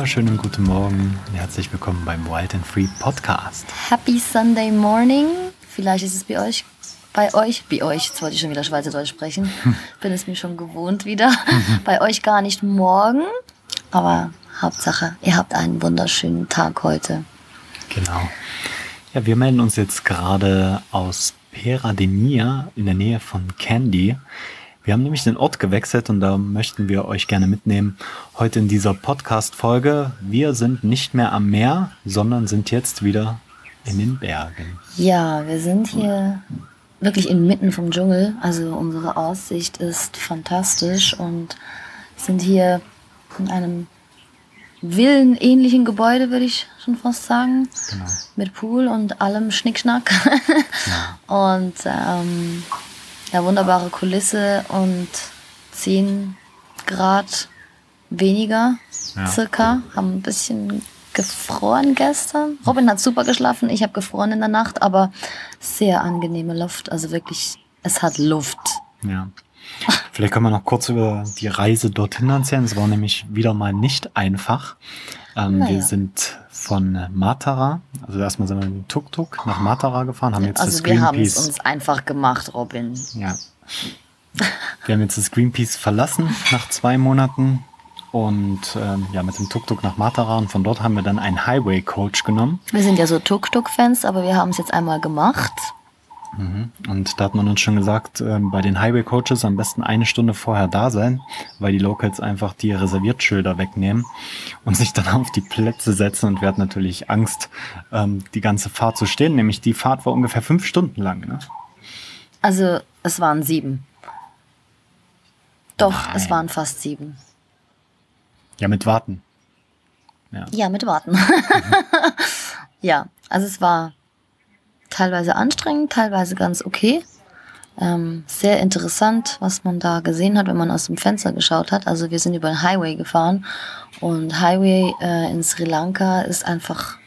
wunderschönen guten Morgen und herzlich willkommen beim Wild and Free Podcast. Happy Sunday Morning. Vielleicht ist es bei euch, bei euch, bei euch, jetzt wollte ich schon wieder Schweizerdeutsch sprechen, bin es mir schon gewohnt wieder, bei euch gar nicht morgen, aber Hauptsache, ihr habt einen wunderschönen Tag heute. Genau. Ja, wir melden uns jetzt gerade aus Pera de Mia in der Nähe von Candy. Wir haben nämlich den Ort gewechselt und da möchten wir euch gerne mitnehmen. Heute in dieser Podcast-Folge. Wir sind nicht mehr am Meer, sondern sind jetzt wieder in den Bergen. Ja, wir sind hier wirklich inmitten vom Dschungel. Also unsere Aussicht ist fantastisch und sind hier in einem villenähnlichen Gebäude, würde ich schon fast sagen. Genau. Mit Pool und allem Schnickschnack. Und ähm, ja, wunderbare Kulisse und 10 Grad weniger Ja. circa. Haben ein bisschen gefroren gestern. Robin hat super geschlafen, ich habe gefroren in der Nacht, aber sehr angenehme Luft. Also wirklich, es hat Luft. Ja. Vielleicht können wir noch kurz über die Reise dorthin erzählen. Es war nämlich wieder mal nicht einfach. Ähm, Naja. Wir sind von Matara, also erstmal sind wir mit dem Tuk-Tuk nach Matara gefahren, haben jetzt das Also wir haben es Greenpeace. uns einfach gemacht, Robin. Ja. Wir haben jetzt das Greenpeace verlassen nach zwei Monaten und ähm, ja, mit dem Tuk-Tuk nach Matara und von dort haben wir dann einen Highway-Coach genommen. Wir sind ja so Tuk-Tuk-Fans, aber wir haben es jetzt einmal gemacht. Und da hat man uns schon gesagt, ähm, bei den Highway-Coaches am besten eine Stunde vorher da sein, weil die Locals einfach die Reserviertschilder wegnehmen und sich dann auf die Plätze setzen. Und wir hatten natürlich Angst, ähm, die ganze Fahrt zu stehen. Nämlich die Fahrt war ungefähr fünf Stunden lang. Ne? Also es waren sieben. Doch, Nein. es waren fast sieben. Ja, mit Warten. Ja. Ja, mit Warten. ja, also es war teilweise anstrengend, teilweise ganz okay. Ähm, sehr interessant, was man da gesehen hat, wenn man aus dem Fenster geschaut hat. Also wir sind über den Highway gefahren und Highway äh, in Sri Lanka ist einfach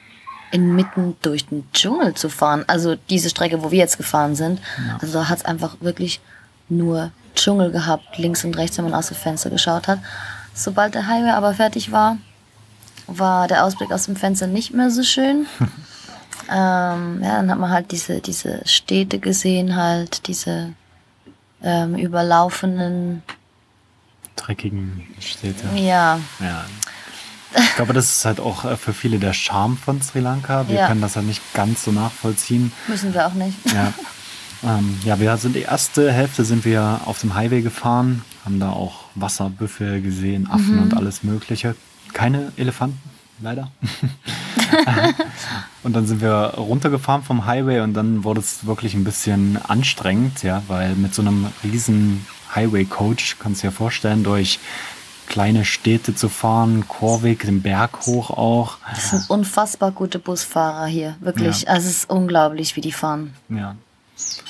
inmitten durch den Dschungel zu fahren. Also diese Strecke, wo wir jetzt gefahren sind. Also da hat es einfach wirklich nur Dschungel gehabt, links und rechts, wenn man aus dem Fenster geschaut hat. Sobald der Highway aber fertig war, war der Ausblick aus dem Fenster nicht mehr so schön. ähm, ja, dann hat man halt diese, diese Städte gesehen, halt diese ähm, überlaufenden, Dreckigen Städte. ja, Ja. Ich glaube, das ist halt auch äh, für viele der Charme von Sri Lanka. Wir Ja. können das ja nicht ganz so nachvollziehen. müssen wir auch nicht. Ja. ähm, ja, wir sind die erste Hälfte sind wir auf dem Highway gefahren, haben da auch Wasserbüffel gesehen, Affen und alles Mögliche. Keine Elefanten, leider. und dann sind wir runtergefahren vom Highway und dann wurde es wirklich ein bisschen anstrengend, ja, weil mit so einem riesen Highway-Coach, kannst du dir vorstellen, durch kleine Städte zu fahren, Korvik, den Berg hoch auch. Das sind unfassbar gute Busfahrer hier, wirklich. Ja. Also es ist unglaublich, wie die fahren. Ja.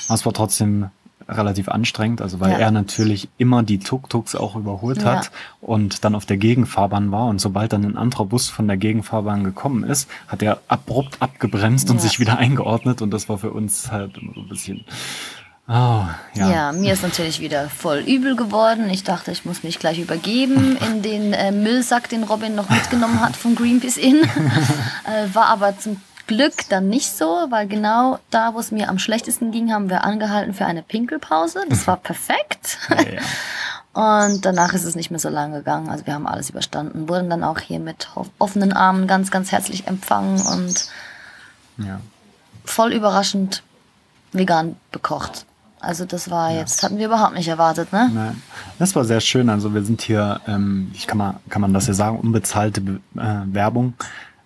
Aber es war trotzdem relativ anstrengend, also weil Ja. er natürlich immer die Tuk-Tuks auch überholt Ja. hat und dann auf der Gegenfahrbahn war und sobald dann ein anderer Bus von der Gegenfahrbahn gekommen ist, hat er abrupt abgebremst und Ja. sich wieder eingeordnet und das war für uns halt immer so ein bisschen oh, ja. Ja. mir ist natürlich wieder voll übel geworden. Ich dachte, ich muss mich gleich übergeben in den äh, Müllsack, den Robin noch mitgenommen hat vom Greenpeace Inn. äh, war aber zum Glück dann nicht so, weil genau da, wo es mir am schlechtesten ging, haben wir angehalten für eine Pinkelpause. Das war perfekt. Ja, ja. Und danach ist es nicht mehr so lang gegangen. Also wir haben alles überstanden, wurden dann auch hier mit offenen Armen ganz, ganz herzlich empfangen und ja. voll überraschend vegan bekocht. Also das war jetzt, hatten wir überhaupt nicht erwartet, ne? Nein. Das war sehr schön. Also wir sind hier, ähm, ich kann man, kann man das ja sagen, unbezahlte Be äh, Werbung.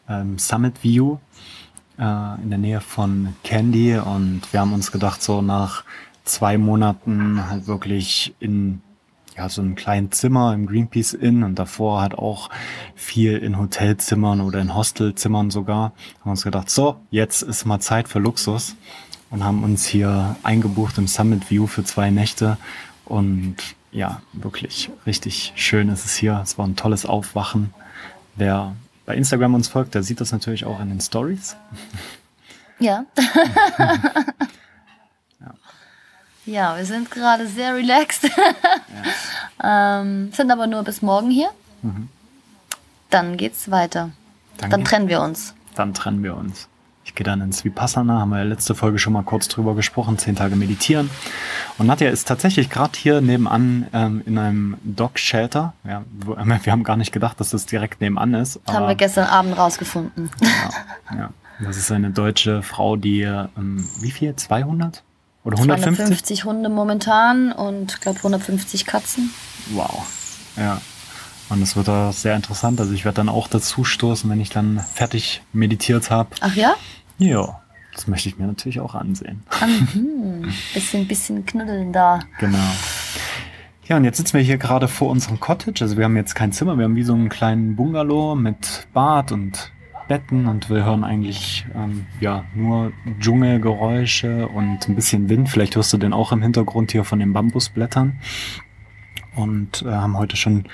Ähm, Summit View äh, in der Nähe von Candy und wir haben uns gedacht, so nach zwei Monaten halt wirklich in ja, so einem kleinen Zimmer im Greenpeace Inn und davor halt auch viel in Hotelzimmern oder in Hostelzimmern sogar. Haben uns gedacht, so, jetzt ist mal Zeit für Luxus und haben uns hier eingebucht im Summit View für zwei Nächte und ja, wirklich richtig schön ist es hier. Es war ein tolles Aufwachen. Wer bei Instagram uns folgt, der sieht das natürlich auch in den Stories. Ja. ja, wir sind gerade sehr relaxed. ähm, sind aber nur bis morgen hier. Dann geht's weiter. Dann Dann trennen wir uns. Dann trennen wir uns. Gehe dann ins Vipassana, haben wir ja letzte Folge schon mal kurz drüber gesprochen, zehn Tage meditieren. Und Nadja ist tatsächlich gerade hier nebenan ähm, in einem Dog-Shelter. Ja, wir haben gar nicht gedacht, dass das direkt nebenan ist. Haben wir gestern Abend rausgefunden. Ja, ja. Das ist eine deutsche Frau, die, ähm, wie viel? 200? Oder 150? 250 Hunde momentan und ich glaube 150 Katzen. Wow. Ja. Und das wird da sehr interessant. Also ich werde dann auch dazu stoßen, wenn ich dann fertig meditiert habe. Ach ja? Ja, das möchte ich mir natürlich auch ansehen. Mhm. Bisschen, bisschen knuddeln da. Genau. Ja, und jetzt sitzen wir hier gerade vor unserem Cottage. Also wir haben jetzt kein Zimmer, wir haben wie so einen kleinen Bungalow mit Bad und Betten und wir hören eigentlich ähm, ja nur Dschungelgeräusche und ein bisschen Wind. Vielleicht hörst du den auch im Hintergrund hier von den Bambusblättern. Und äh, haben heute schon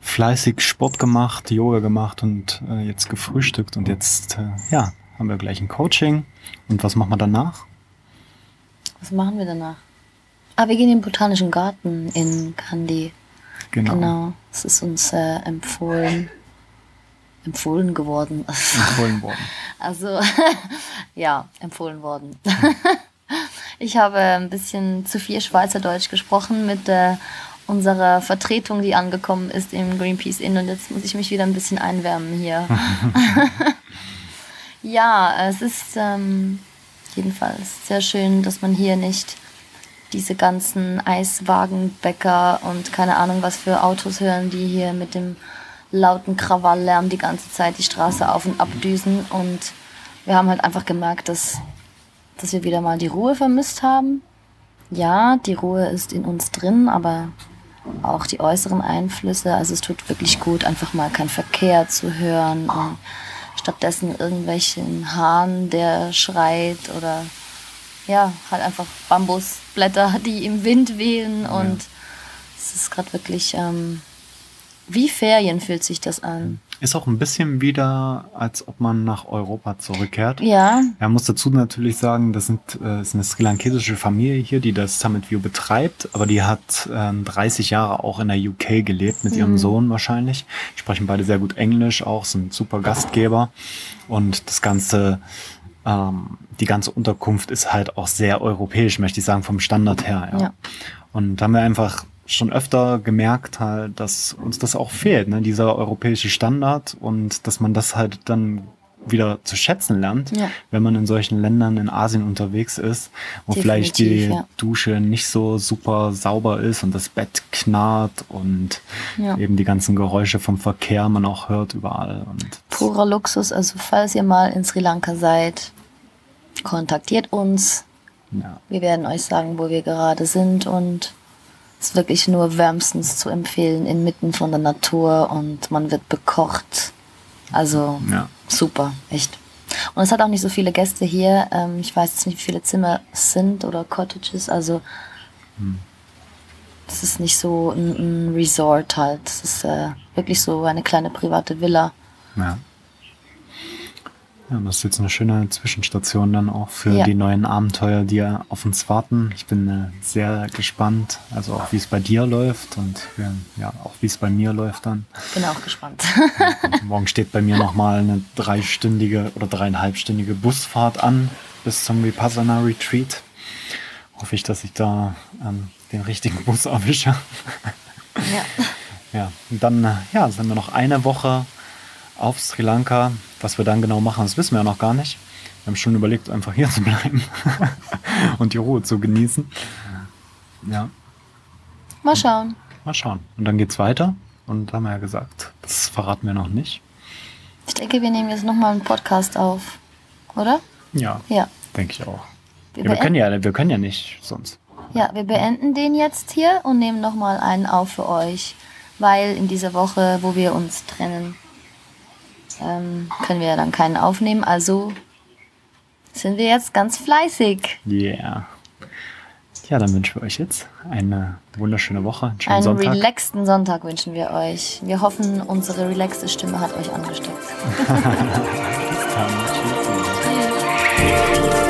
fleißig Sport gemacht, Yoga gemacht und äh, jetzt gefrühstückt und jetzt äh, ja haben wir gleich ein Coaching. Und was machen wir danach? Was machen wir danach? Ah, wir gehen in den Botanischen Garten in Kandy. Genau. Es ist uns äh, empfohlen. Empfohlen geworden. Empfohlen worden. Also, ja, empfohlen worden. Ich habe ein bisschen zu viel Schweizerdeutsch gesprochen mit äh, unserer Vertretung, die angekommen ist im Greenpeace Inn und jetzt muss ich mich wieder ein bisschen einwärmen hier. Ja, es ist ähm, jedenfalls sehr schön, dass man hier nicht diese ganzen Eiswagenbäcker und keine Ahnung was für Autos hören, die hier mit dem lauten Krawalllärm die ganze Zeit die Straße auf und ab düsen. Und wir haben halt einfach gemerkt, dass, dass wir wieder mal die Ruhe vermisst haben. Ja, die Ruhe ist in uns drin, aber auch die äußeren Einflüsse. Also es tut wirklich gut, einfach mal keinen Verkehr zu hören und stattdessen irgendwelchen Hahn, der schreit oder ja, halt einfach Bambusblätter, die im Wind wehen und es ist gerade wirklich ähm, wie Ferien fühlt sich das an. Ist auch ein bisschen wieder, als ob man nach Europa zurückkehrt. Ja, Er muss dazu natürlich sagen, das sind, äh, ist eine sri lankesische Familie hier, die das Summit View betreibt, aber die hat ähm, 30 Jahre auch in der UK gelebt, mit ihrem Sohn wahrscheinlich. Die sprechen beide sehr gut Englisch auch, sind super Gastgeber. Und das Ganze, ähm, die ganze Unterkunft ist halt auch sehr europäisch, möchte ich sagen, vom Standard her. Ja. Ja. Und da haben wir einfach schon öfter gemerkt halt, dass uns das auch fehlt, ne? dieser europäische Standard und dass man das halt dann wieder zu schätzen lernt, Ja. wenn man in solchen Ländern in Asien unterwegs ist, wo vielleicht die Definitiv, ja. Dusche nicht so super sauber ist und das Bett knarrt und Ja. eben die ganzen Geräusche vom Verkehr man auch hört überall. Und purer Luxus. Also falls ihr mal in Sri Lanka seid, kontaktiert uns. Wir werden euch sagen, wo wir gerade sind und ist wirklich nur wärmstens zu empfehlen, inmitten von der Natur und man wird bekocht. Also ja. super, echt. Und es hat auch nicht so viele Gäste hier. Ähm, ich weiß jetzt nicht, wie viele Zimmer es sind oder Cottages. Also es ist nicht so ein, ein Resort halt. Es ist äh, wirklich so eine kleine private Villa. Ja. Ja, das ist jetzt eine schöne Zwischenstation dann auch für Ja. die neuen Abenteuer, die ja auf uns warten. Ich bin äh, sehr gespannt, also auch wie es bei dir läuft und äh, ja, auch wie es bei mir läuft dann. Bin auch gespannt. Morgen steht bei mir nochmal eine dreistündige oder dreieinhalbstündige Busfahrt an bis zum Vipassana Retreat. Hoffe ich, dass ich da ähm, den richtigen Bus erwische. ja. Ja, und dann äh, ja, sind wir noch eine Woche auf Sri Lanka. Was wir dann genau machen, das wissen wir ja noch gar nicht. Wir haben schon überlegt, einfach hier zu bleiben und die Ruhe zu genießen. Ja, Mal schauen. mal schauen. Und dann geht's weiter. Und haben wir ja gesagt, das verraten wir noch nicht. Ich denke, wir nehmen jetzt nochmal einen Podcast auf. Oder? Ja, Ja. denke ich auch. Wir, Ja, wir, können ja, wir können ja nicht sonst. ja, wir beenden den jetzt hier und nehmen nochmal einen auf für euch. Weil in dieser Woche, wo wir uns trennen, ähm, können wir dann keinen aufnehmen. Also sind wir jetzt ganz fleißig. Yeah. Ja, dann wünschen wir euch jetzt eine wunderschöne Woche, einen schönen Einen Sonntag. relaxten Sonntag wünschen wir euch. Wir hoffen, unsere relaxte Stimme hat euch angesteckt. Bis dann. Tschüss. Tschüss.